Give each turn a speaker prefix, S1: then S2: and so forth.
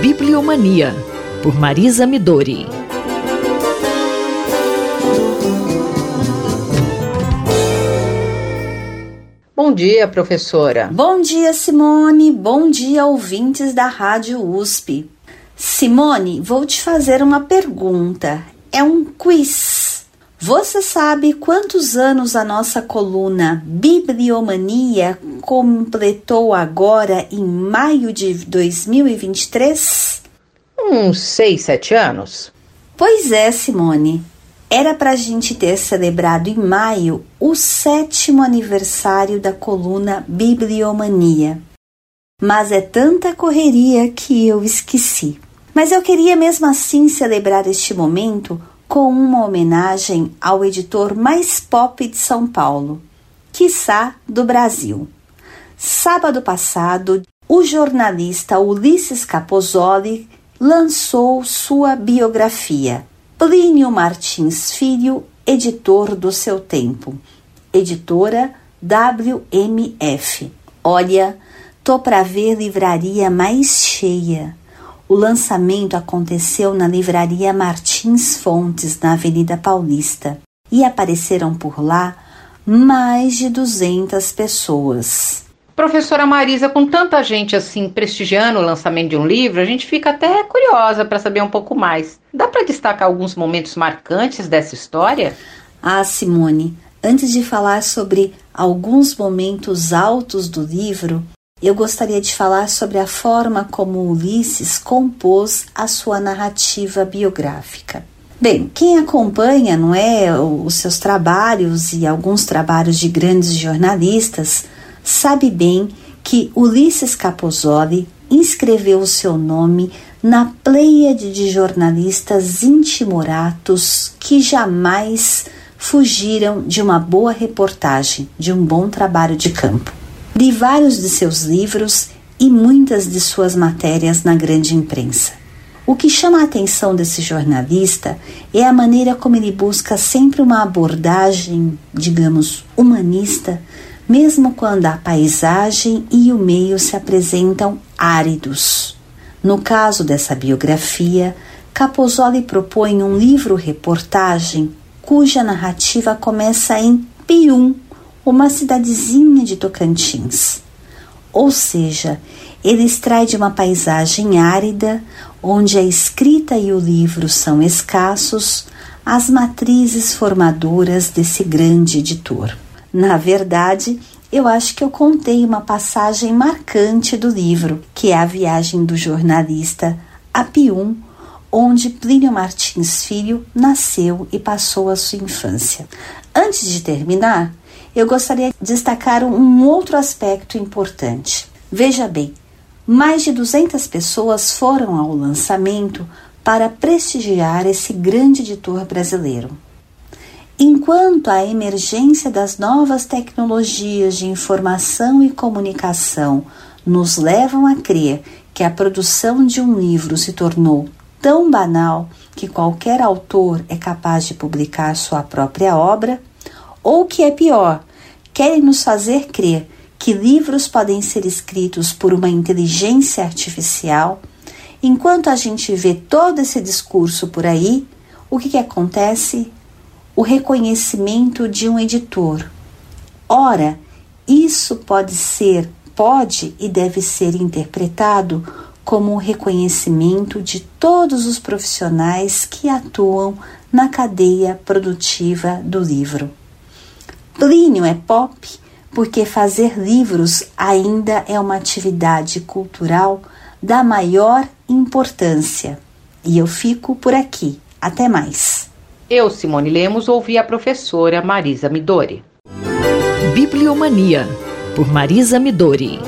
S1: Bibliomania, por Marisa Midori.
S2: Bom dia, professora.
S3: Bom dia, Simone. Bom dia, ouvintes da Rádio USP. Simone, vou te fazer uma pergunta. É um quiz. Você sabe quantos anos a nossa coluna Bibliomania completou agora em maio de 2023?
S2: Uns seis, sete anos.
S3: Pois é, Simone. Era para a gente ter celebrado em maio o sétimo aniversário da coluna Bibliomania. Mas é tanta correria que eu esqueci. Mas eu queria mesmo assim celebrar este momento com uma homenagem ao editor mais pop de São Paulo, quiçá do Brasil. Sábado passado, o jornalista Ulisses Capozoli lançou sua biografia, Plínio Martins Filho, editor do seu tempo, editora WMF. Olha, tô para ver livraria mais cheia. O lançamento aconteceu na livraria Martins Fontes, na Avenida Paulista, e apareceram por lá mais de 200 pessoas.
S2: Professora Marisa, com tanta gente assim prestigiando o lançamento de um livro, a gente fica até curiosa para saber um pouco mais. Dá para destacar alguns momentos marcantes dessa história?
S3: Ah, Simone, antes de falar sobre alguns momentos altos do livro, eu gostaria de falar sobre a forma como Ulisses compôs a sua narrativa biográfica. Bem, quem acompanha, não é, os seus trabalhos e alguns trabalhos de grandes jornalistas, sabe bem que Ulisses Capozoli inscreveu o seu nome na pleiade de jornalistas intimoratos que jamais fugiram de uma boa reportagem, de um bom trabalho de campo. Li vários de seus livros e muitas de suas matérias na grande imprensa. O que chama a atenção desse jornalista é a maneira como ele busca sempre uma abordagem, digamos, humanista, mesmo quando a paisagem e o meio se apresentam áridos. No caso dessa biografia, Capozoli propõe um livro-reportagem cuja narrativa começa em Pium, uma cidadezinha de Tocantins. Ou seja, ele extrai de uma paisagem árida, onde a escrita e o livro são escassos, as matrizes formadoras desse grande editor. Na verdade, eu acho que eu contei uma passagem marcante do livro, que é a viagem do jornalista a Pium, onde Plínio Martins Filho nasceu e passou a sua infância. Antes de terminar, eu gostaria de destacar um outro aspecto importante. Veja bem, mais de 200 pessoas foram ao lançamento para prestigiar esse grande editor brasileiro. Enquanto a emergência das novas tecnologias de informação e comunicação nos levam a crer que a produção de um livro se tornou tão banal que qualquer autor é capaz de publicar sua própria obra, ou que é pior, querem nos fazer crer que livros podem ser escritos por uma inteligência artificial, enquanto a gente vê todo esse discurso por aí, o que, que acontece? O reconhecimento de um editor. Ora, isso pode ser, pode e deve ser interpretado como um reconhecimento de todos os profissionais que atuam na cadeia produtiva do livro. Plínio é pop porque fazer livros ainda é uma atividade cultural da maior importância. E eu fico por aqui. Até mais.
S2: Eu, Simone Lemos, ouvi a professora Marisa Midori.
S1: Bibliomania, por Marisa Midori.